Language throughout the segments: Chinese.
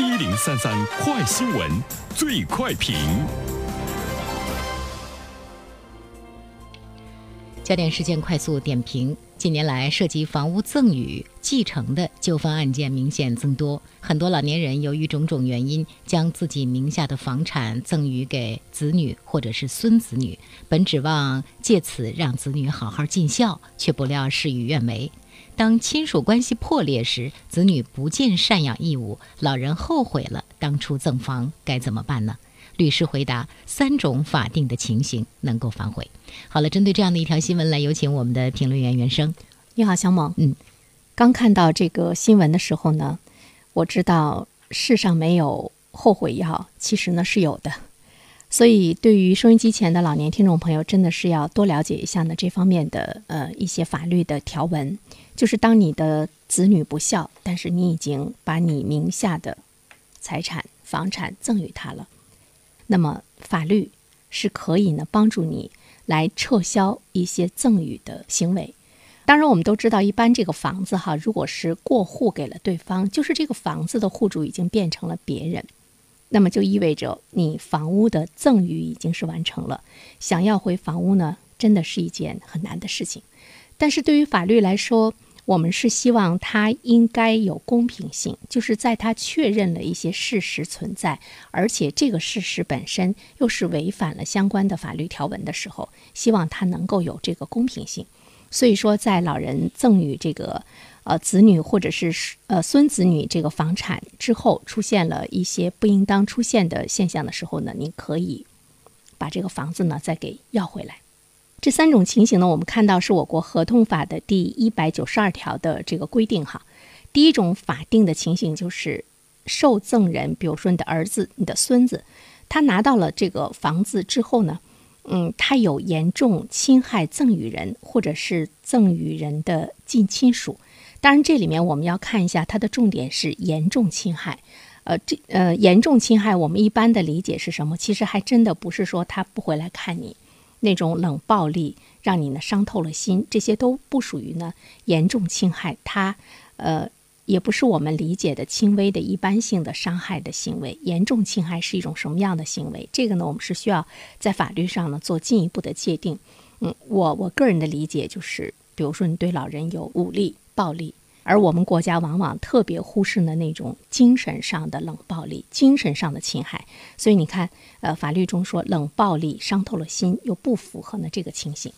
一零三三快新闻，最快评。焦点事件快速点评：近年来，涉及房屋赠与、继承的纠纷案件明显增多。很多老年人由于种种原因，将自己名下的房产赠与给子女或者是孙子女，本指望借此让子女好好尽孝，却不料事与愿违。当亲属关系破裂时，子女不尽赡养义务，老人后悔了当初赠房，该怎么办呢？律师回答：三种法定的情形能够反悔。好了，针对这样的一条新闻，来有请我们的评论员袁生。你好，小猛。嗯，刚看到这个新闻的时候呢，我知道世上没有后悔药，其实呢是有的。所以，对于收音机前的老年听众朋友，真的是要多了解一下呢这方面的呃一些法律的条文。就是当你的子女不孝，但是你已经把你名下的财产、房产赠与他了。那么法律是可以呢帮助你来撤销一些赠与的行为。当然，我们都知道，一般这个房子哈，如果是过户给了对方，就是这个房子的户主已经变成了别人，那么就意味着你房屋的赠与已经是完成了。想要回房屋呢，真的是一件很难的事情。但是对于法律来说，我们是希望他应该有公平性，就是在他确认了一些事实存在，而且这个事实本身又是违反了相关的法律条文的时候，希望他能够有这个公平性。所以说，在老人赠与这个呃子女或者是呃孙子女这个房产之后，出现了一些不应当出现的现象的时候呢，您可以把这个房子呢再给要回来。这三种情形呢，我们看到是我国合同法的第一百九十二条的这个规定哈。第一种法定的情形就是受赠人，比如说你的儿子、你的孙子，他拿到了这个房子之后呢，嗯，他有严重侵害赠与人或者是赠与人的近亲属。当然，这里面我们要看一下它的重点是严重侵害。呃，这呃严重侵害，我们一般的理解是什么？其实还真的不是说他不回来看你。那种冷暴力让你呢伤透了心，这些都不属于呢严重侵害，他呃也不是我们理解的轻微的一般性的伤害的行为。严重侵害是一种什么样的行为？这个呢我们是需要在法律上呢做进一步的界定。嗯，我我个人的理解就是，比如说你对老人有武力、暴力。而我们国家往往特别忽视了那种精神上的冷暴力、精神上的侵害，所以你看，呃，法律中说冷暴力伤透了心，又不符合呢这个情形。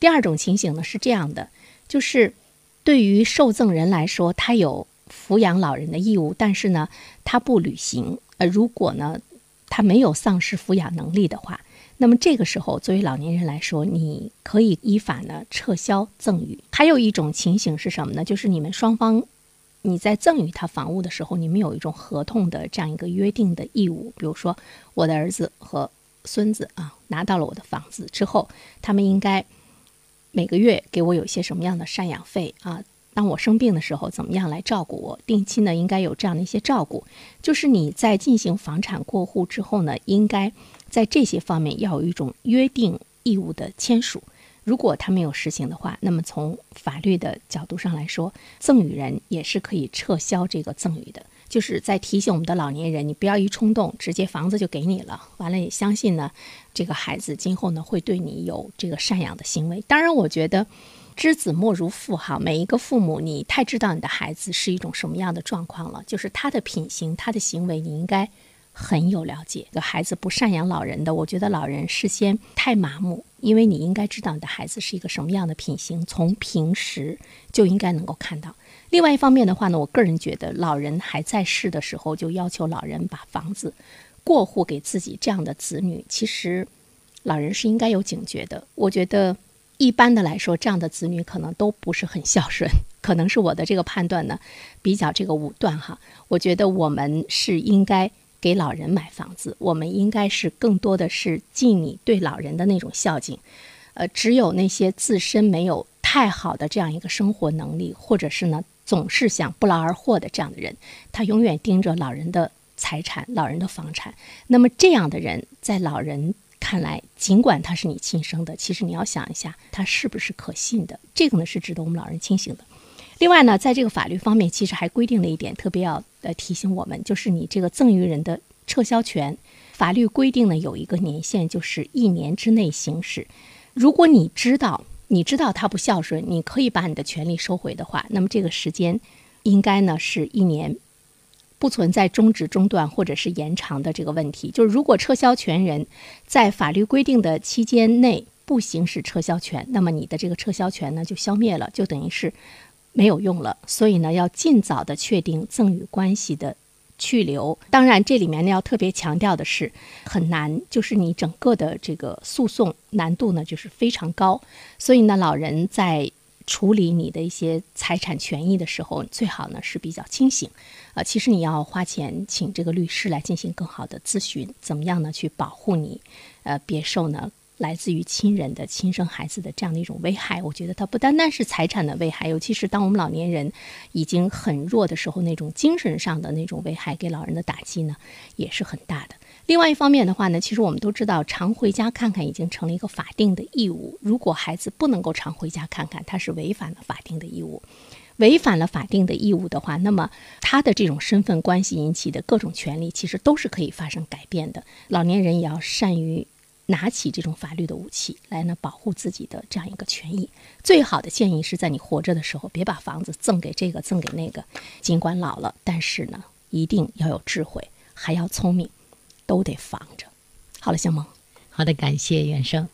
第二种情形呢是这样的，就是对于受赠人来说，他有抚养老人的义务，但是呢，他不履行。呃，如果呢，他没有丧失抚养能力的话。那么这个时候，作为老年人来说，你可以依法呢撤销赠与。还有一种情形是什么呢？就是你们双方，你在赠与他房屋的时候，你们有一种合同的这样一个约定的义务。比如说，我的儿子和孙子啊，拿到了我的房子之后，他们应该每个月给我有些什么样的赡养费啊？当我生病的时候，怎么样来照顾我？定期呢，应该有这样的一些照顾。就是你在进行房产过户之后呢，应该。在这些方面要有一种约定义务的签署，如果他没有实行的话，那么从法律的角度上来说，赠与人也是可以撤销这个赠与的。就是在提醒我们的老年人，你不要一冲动直接房子就给你了，完了也相信呢，这个孩子今后呢会对你有这个赡养的行为。当然，我觉得知子莫如父哈，每一个父母你太知道你的孩子是一种什么样的状况了，就是他的品行、他的行为，你应该。很有了解，个孩子不赡养老人的，我觉得老人事先太麻木，因为你应该知道你的孩子是一个什么样的品行，从平时就应该能够看到。另外一方面的话呢，我个人觉得，老人还在世的时候就要求老人把房子过户给自己这样的子女，其实老人是应该有警觉的。我觉得一般的来说，这样的子女可能都不是很孝顺，可能是我的这个判断呢比较这个武断哈。我觉得我们是应该。给老人买房子，我们应该是更多的是尽你对老人的那种孝敬。呃，只有那些自身没有太好的这样一个生活能力，或者是呢总是想不劳而获的这样的人，他永远盯着老人的财产、老人的房产。那么这样的人，在老人看来，尽管他是你亲生的，其实你要想一下，他是不是可信的？这个呢是值得我们老人清醒的。另外呢，在这个法律方面，其实还规定了一点，特别要呃提醒我们，就是你这个赠与人的撤销权，法律规定呢有一个年限，就是一年之内行使。如果你知道你知道他不孝顺，你可以把你的权利收回的话，那么这个时间应该呢是一年。不存在终止、中断或者是延长的这个问题。就是如果撤销权人在法律规定的期间内不行使撤销权，那么你的这个撤销权呢就消灭了，就等于是没有用了。所以呢，要尽早的确定赠与关系的去留。当然，这里面呢要特别强调的是，很难，就是你整个的这个诉讼难度呢就是非常高。所以呢，老人在。处理你的一些财产权益的时候，最好呢是比较清醒，呃，其实你要花钱请这个律师来进行更好的咨询，怎么样呢去保护你，呃，别受呢来自于亲人的亲生孩子的这样的一种危害。我觉得它不单单是财产的危害，尤其是当我们老年人已经很弱的时候，那种精神上的那种危害给老人的打击呢也是很大的。另外一方面的话呢，其实我们都知道，常回家看看已经成了一个法定的义务。如果孩子不能够常回家看看，他是违反了法定的义务。违反了法定的义务的话，那么他的这种身份关系引起的各种权利，其实都是可以发生改变的。老年人也要善于拿起这种法律的武器来呢，保护自己的这样一个权益。最好的建议是在你活着的时候，别把房子赠给这个赠给那个。尽管老了，但是呢，一定要有智慧，还要聪明。都得防着。好了，向梦。好的，感谢袁生。